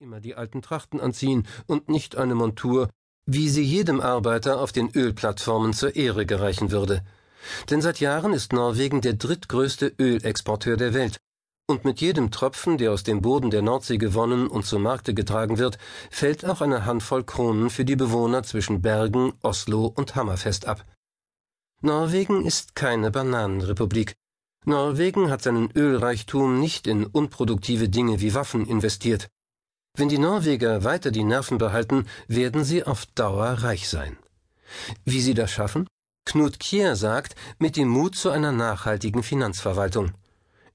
immer die alten Trachten anziehen und nicht eine Montur, wie sie jedem Arbeiter auf den Ölplattformen zur Ehre gereichen würde. Denn seit Jahren ist Norwegen der drittgrößte Ölexporteur der Welt, und mit jedem Tropfen, der aus dem Boden der Nordsee gewonnen und zum Markte getragen wird, fällt auch eine Handvoll Kronen für die Bewohner zwischen Bergen, Oslo und Hammerfest ab. Norwegen ist keine Bananenrepublik. Norwegen hat seinen Ölreichtum nicht in unproduktive Dinge wie Waffen investiert. Wenn die Norweger weiter die Nerven behalten, werden sie auf Dauer reich sein. Wie sie das schaffen? Knut Kier sagt, mit dem Mut zu einer nachhaltigen Finanzverwaltung.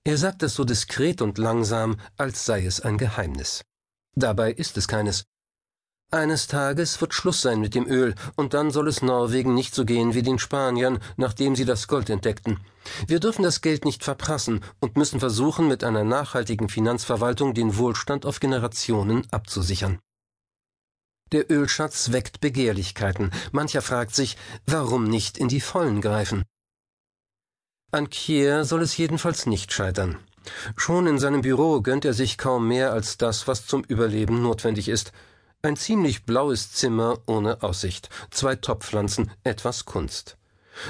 Er sagt das so diskret und langsam, als sei es ein Geheimnis. Dabei ist es keines. Eines Tages wird Schluss sein mit dem Öl, und dann soll es Norwegen nicht so gehen wie den Spaniern, nachdem sie das Gold entdeckten. Wir dürfen das Geld nicht verprassen und müssen versuchen, mit einer nachhaltigen Finanzverwaltung den Wohlstand auf Generationen abzusichern. Der Ölschatz weckt Begehrlichkeiten. Mancher fragt sich, warum nicht in die Vollen greifen? An Kier soll es jedenfalls nicht scheitern. Schon in seinem Büro gönnt er sich kaum mehr als das, was zum Überleben notwendig ist. Ein ziemlich blaues Zimmer ohne Aussicht, zwei Topfpflanzen, etwas Kunst.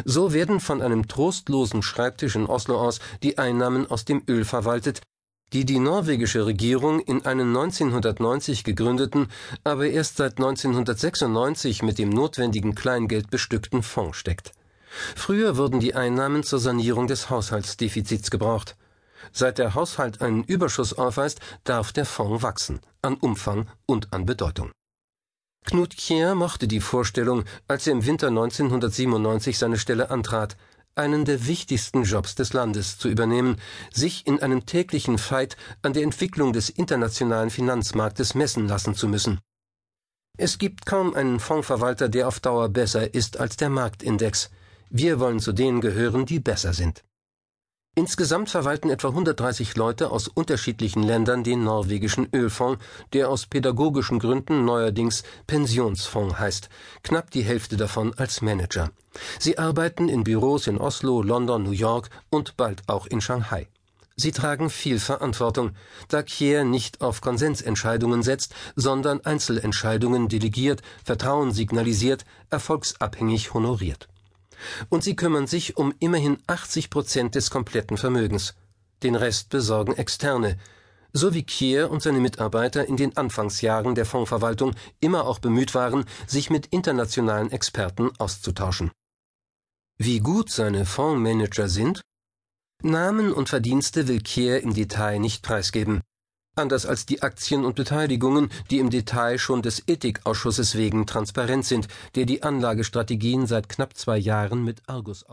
So werden von einem trostlosen Schreibtisch in Oslo aus die Einnahmen aus dem Öl verwaltet, die die norwegische Regierung in einen 1990 gegründeten, aber erst seit 1996 mit dem notwendigen Kleingeld bestückten Fonds steckt. Früher wurden die Einnahmen zur Sanierung des Haushaltsdefizits gebraucht. Seit der Haushalt einen Überschuss aufweist, darf der Fonds wachsen, an Umfang und an Bedeutung. Knut Kier mochte die Vorstellung, als er im Winter 1997 seine Stelle antrat, einen der wichtigsten Jobs des Landes zu übernehmen, sich in einem täglichen Fight an der Entwicklung des internationalen Finanzmarktes messen lassen zu müssen. Es gibt kaum einen Fondsverwalter, der auf Dauer besser ist als der Marktindex. Wir wollen zu denen gehören, die besser sind. Insgesamt verwalten etwa 130 Leute aus unterschiedlichen Ländern den norwegischen Ölfonds, der aus pädagogischen Gründen neuerdings Pensionsfonds heißt, knapp die Hälfte davon als Manager. Sie arbeiten in Büros in Oslo, London, New York und bald auch in Shanghai. Sie tragen viel Verantwortung, da Kier nicht auf Konsensentscheidungen setzt, sondern Einzelentscheidungen delegiert, Vertrauen signalisiert, erfolgsabhängig honoriert. Und sie kümmern sich um immerhin 80 Prozent des kompletten Vermögens. Den Rest besorgen Externe, so wie Kier und seine Mitarbeiter in den Anfangsjahren der Fondsverwaltung immer auch bemüht waren, sich mit internationalen Experten auszutauschen. Wie gut seine Fondsmanager sind? Namen und Verdienste will Kier im Detail nicht preisgeben anders als die Aktien und Beteiligungen, die im Detail schon des Ethikausschusses wegen transparent sind, der die Anlagestrategien seit knapp zwei Jahren mit Argusaugen